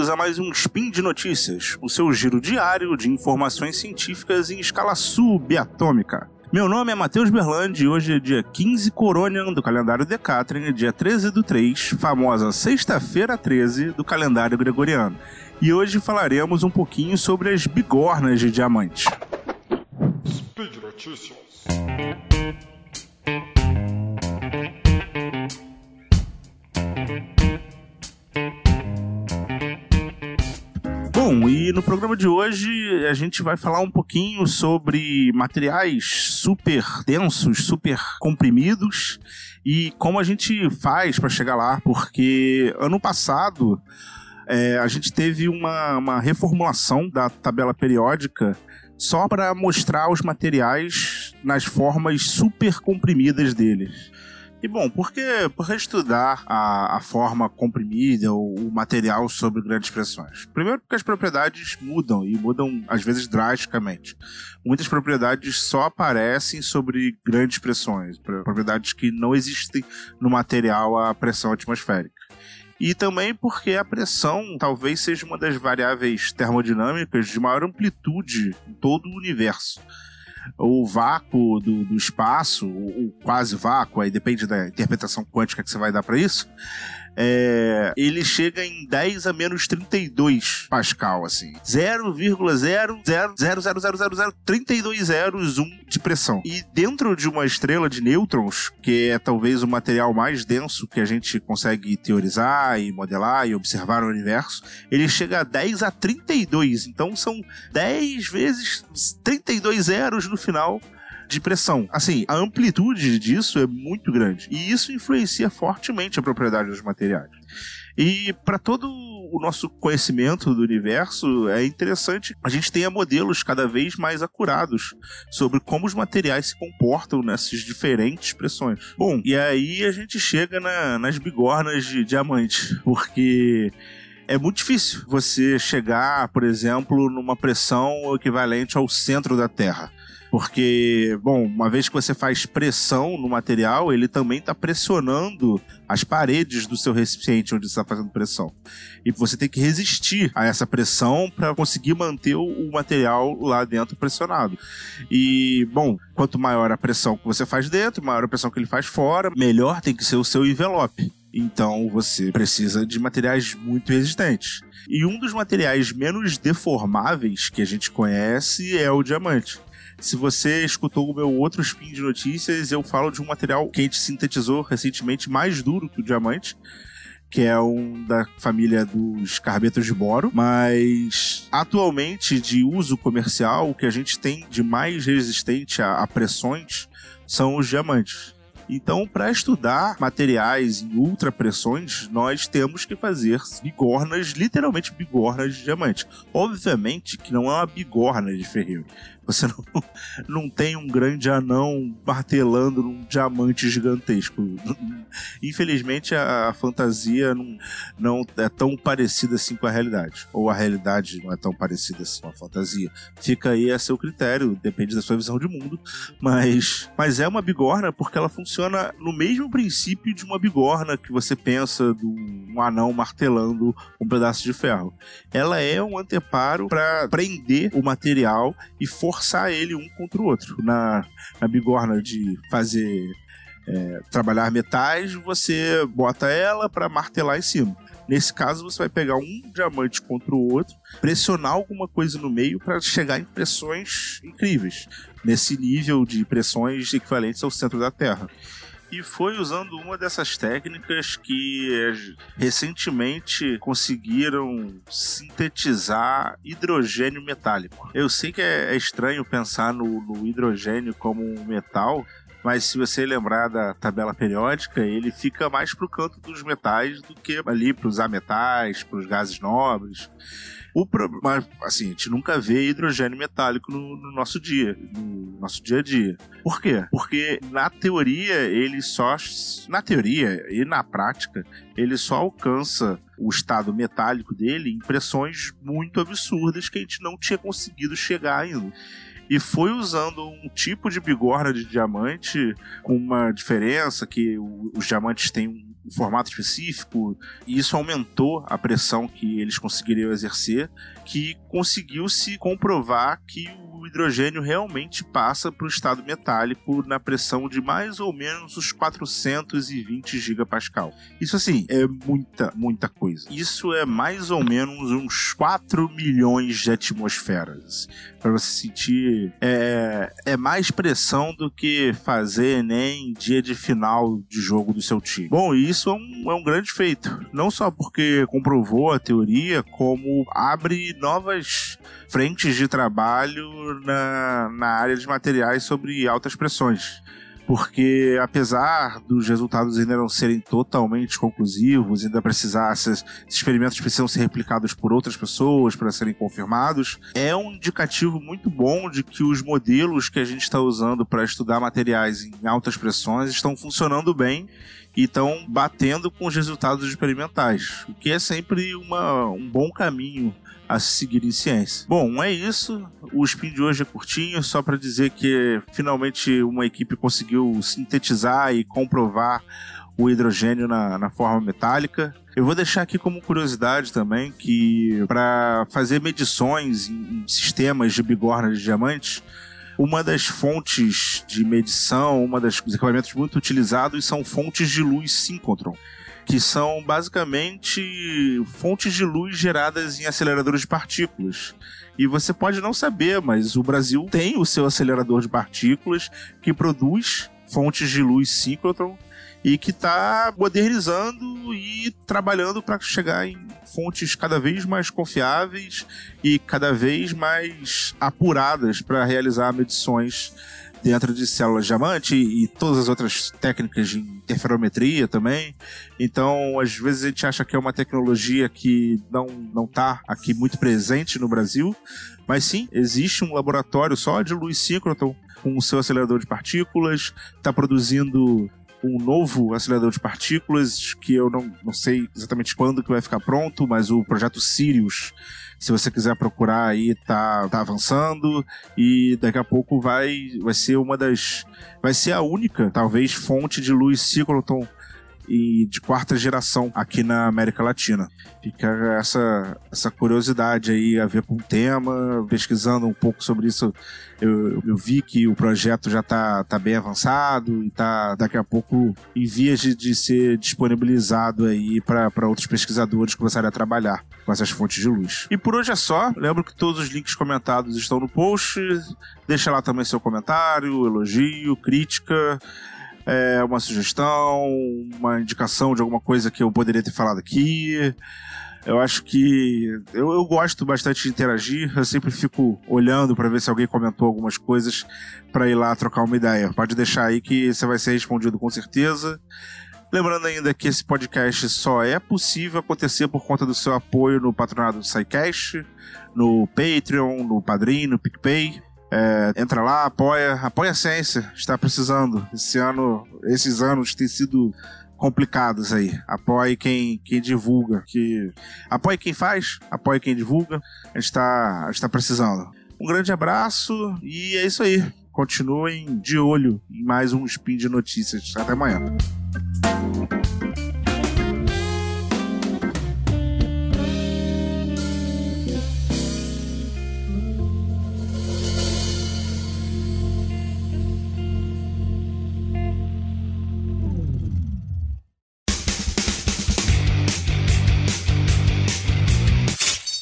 bem-vindos a mais um Spin de Notícias, o seu giro diário de informações científicas em escala subatômica. Meu nome é Matheus Berlandi e hoje é dia 15 Coronian do calendário Decatrin, dia 13 do 3, famosa sexta-feira 13 do calendário gregoriano. E hoje falaremos um pouquinho sobre as bigornas de diamante. Speed Notícias. Bom, e no programa de hoje a gente vai falar um pouquinho sobre materiais super densos, super comprimidos e como a gente faz para chegar lá, porque ano passado é, a gente teve uma, uma reformulação da tabela periódica só para mostrar os materiais nas formas super comprimidas deles. E bom, por que, por que estudar a, a forma comprimida ou o material sobre grandes pressões? Primeiro, porque as propriedades mudam e mudam às vezes drasticamente. Muitas propriedades só aparecem sobre grandes pressões, propriedades que não existem no material à pressão atmosférica e também porque a pressão talvez seja uma das variáveis termodinâmicas de maior amplitude em todo o universo o vácuo do, do espaço, o, quase vácuo, aí depende da interpretação quântica que você vai dar para isso, é, ele chega em 10 a menos 32 Pascal, assim. 0,0000032 zeros, 1 de pressão. E dentro de uma estrela de nêutrons, que é talvez o material mais denso que a gente consegue teorizar e modelar e observar no universo, ele chega a 10 a 32. Então são 10 vezes 32 zeros no final de pressão. Assim, a amplitude disso é muito grande. E isso influencia fortemente a propriedade dos materiais. E para todo o nosso conhecimento do universo, é interessante a gente tenha modelos cada vez mais acurados sobre como os materiais se comportam nessas diferentes pressões. Bom, e aí a gente chega na, nas bigornas de diamante, porque é muito difícil você chegar, por exemplo, numa pressão equivalente ao centro da Terra. Porque, bom, uma vez que você faz pressão no material, ele também está pressionando as paredes do seu recipiente onde está fazendo pressão. E você tem que resistir a essa pressão para conseguir manter o material lá dentro pressionado. E, bom, quanto maior a pressão que você faz dentro, maior a pressão que ele faz fora, melhor tem que ser o seu envelope. Então você precisa de materiais muito resistentes. E um dos materiais menos deformáveis que a gente conhece é o diamante. Se você escutou o meu outro spin de notícias, eu falo de um material que a gente sintetizou recentemente mais duro que o diamante que é um da família dos carbetos de boro, mas atualmente de uso comercial, o que a gente tem de mais resistente a, a pressões são os diamantes. Então, para estudar materiais em ultrapressões, nós temos que fazer bigornas, literalmente bigornas de diamante. Obviamente que não é uma bigorna de ferreiro. Você não, não tem um grande anão martelando num diamante gigantesco. Infelizmente, a, a, fantasia não, não é tão parecida assim com a realidade. Ou a realidade não é tão parecida assim com a fantasia. Fica aí a seu critério, depende da sua visão de mundo. Mas, mas é uma bigorna porque ela funciona no mesmo princípio de uma bigorna que você pensa de um anão martelando um pedaço de ferro. Ela é um anteparo para prender o material e forçar forçar ele um contra o outro. Na, na bigorna de fazer é, trabalhar metais, você bota ela para martelar em cima. Nesse caso, você vai pegar um diamante contra o outro, pressionar alguma coisa no meio para chegar em pressões incríveis, nesse nível de pressões equivalentes ao centro da Terra. E foi usando uma dessas técnicas que eh, recentemente conseguiram sintetizar hidrogênio metálico. Eu sei que é, é estranho pensar no, no hidrogênio como um metal, mas se você lembrar da tabela periódica, ele fica mais pro canto dos metais do que ali para os ametais, para os gases nobres. O problema, assim, a gente nunca vê hidrogênio metálico no, no, nosso dia, no nosso dia a dia. Por quê? Porque na teoria ele só, na teoria e na prática, ele só alcança o estado metálico dele em pressões muito absurdas que a gente não tinha conseguido chegar ainda e foi usando um tipo de bigorna de diamante com uma diferença que os diamantes têm um um formato específico, e isso aumentou a pressão que eles conseguiriam exercer, que conseguiu-se comprovar que o hidrogênio realmente passa para o estado metálico na pressão de mais ou menos os 420 gigapascal. Isso assim é muita, muita coisa. Isso é mais ou menos uns 4 milhões de atmosferas. Para você sentir é, é mais pressão do que fazer nem dia de final de jogo do seu time. Bom, isso é um, é um grande feito. Não só porque comprovou a teoria, como abre novas frentes de trabalho na, na área de materiais sobre altas pressões porque apesar dos resultados ainda não serem totalmente conclusivos, ainda precisar, esses, experimentos precisam ser replicados por outras pessoas para serem confirmados, é um indicativo muito bom de que os modelos que a gente está usando para estudar materiais em altas pressões estão funcionando bem e estão batendo com os resultados experimentais, o que é sempre uma, um bom caminho a seguir em ciência. Bom, é isso. O spin de hoje é curtinho, só para dizer que finalmente uma equipe conseguiu sintetizar e comprovar o hidrogênio na, na forma metálica. Eu vou deixar aqui como curiosidade também que para fazer medições em sistemas de bigorna de diamantes, uma das fontes de medição, uma dos equipamentos muito utilizados são fontes de luz síncrotron que são basicamente fontes de luz geradas em aceleradores de partículas. E você pode não saber, mas o Brasil tem o seu acelerador de partículas que produz fontes de luz síncrotron e que está modernizando e trabalhando para chegar em fontes cada vez mais confiáveis e cada vez mais apuradas para realizar medições dentro de células diamante e, todas as outras técnicas de interferometria também. Então, às vezes a gente acha que é uma tecnologia que não não está aqui muito presente no Brasil, mas sim, existe um laboratório só de luz síncrotron com o seu acelerador de partículas, está produzindo um novo acelerador de partículas que eu não, não sei exatamente quando que vai ficar pronto, mas o projeto Sirius se você quiser procurar aí, tá, tá avançando e daqui a pouco vai, vai ser uma das. Vai ser a única, talvez, fonte de luz cicloton e de quarta geração aqui na América Latina. Fica essa, essa curiosidade aí a ver com o tema, pesquisando um pouco sobre isso, eu, eu vi que o projeto já está tá bem avançado e está daqui a pouco em vias de, de ser disponibilizado aí para outros pesquisadores começarem a trabalhar com essas fontes de luz. E por hoje é só. Lembro que todos os links comentados estão no post. Deixa lá também seu comentário, elogio, crítica é, uma sugestão, uma indicação de alguma coisa que eu poderia ter falado aqui. Eu acho que eu, eu gosto bastante de interagir. Eu sempre fico olhando para ver se alguém comentou algumas coisas para ir lá trocar uma ideia. Pode deixar aí que você vai ser respondido com certeza. Lembrando ainda que esse podcast só é possível acontecer por conta do seu apoio no patronato do SciCast, no Patreon, no Padrim, no PicPay. É, entra lá, apoia, apoia a ciência, está precisando. Esse ano, esses anos têm sido complicados aí. Apoie quem, quem divulga, que apoie quem faz, apoie quem divulga. A gente está tá precisando. Um grande abraço e é isso aí. Continuem de olho em mais um spin de notícias. Até amanhã.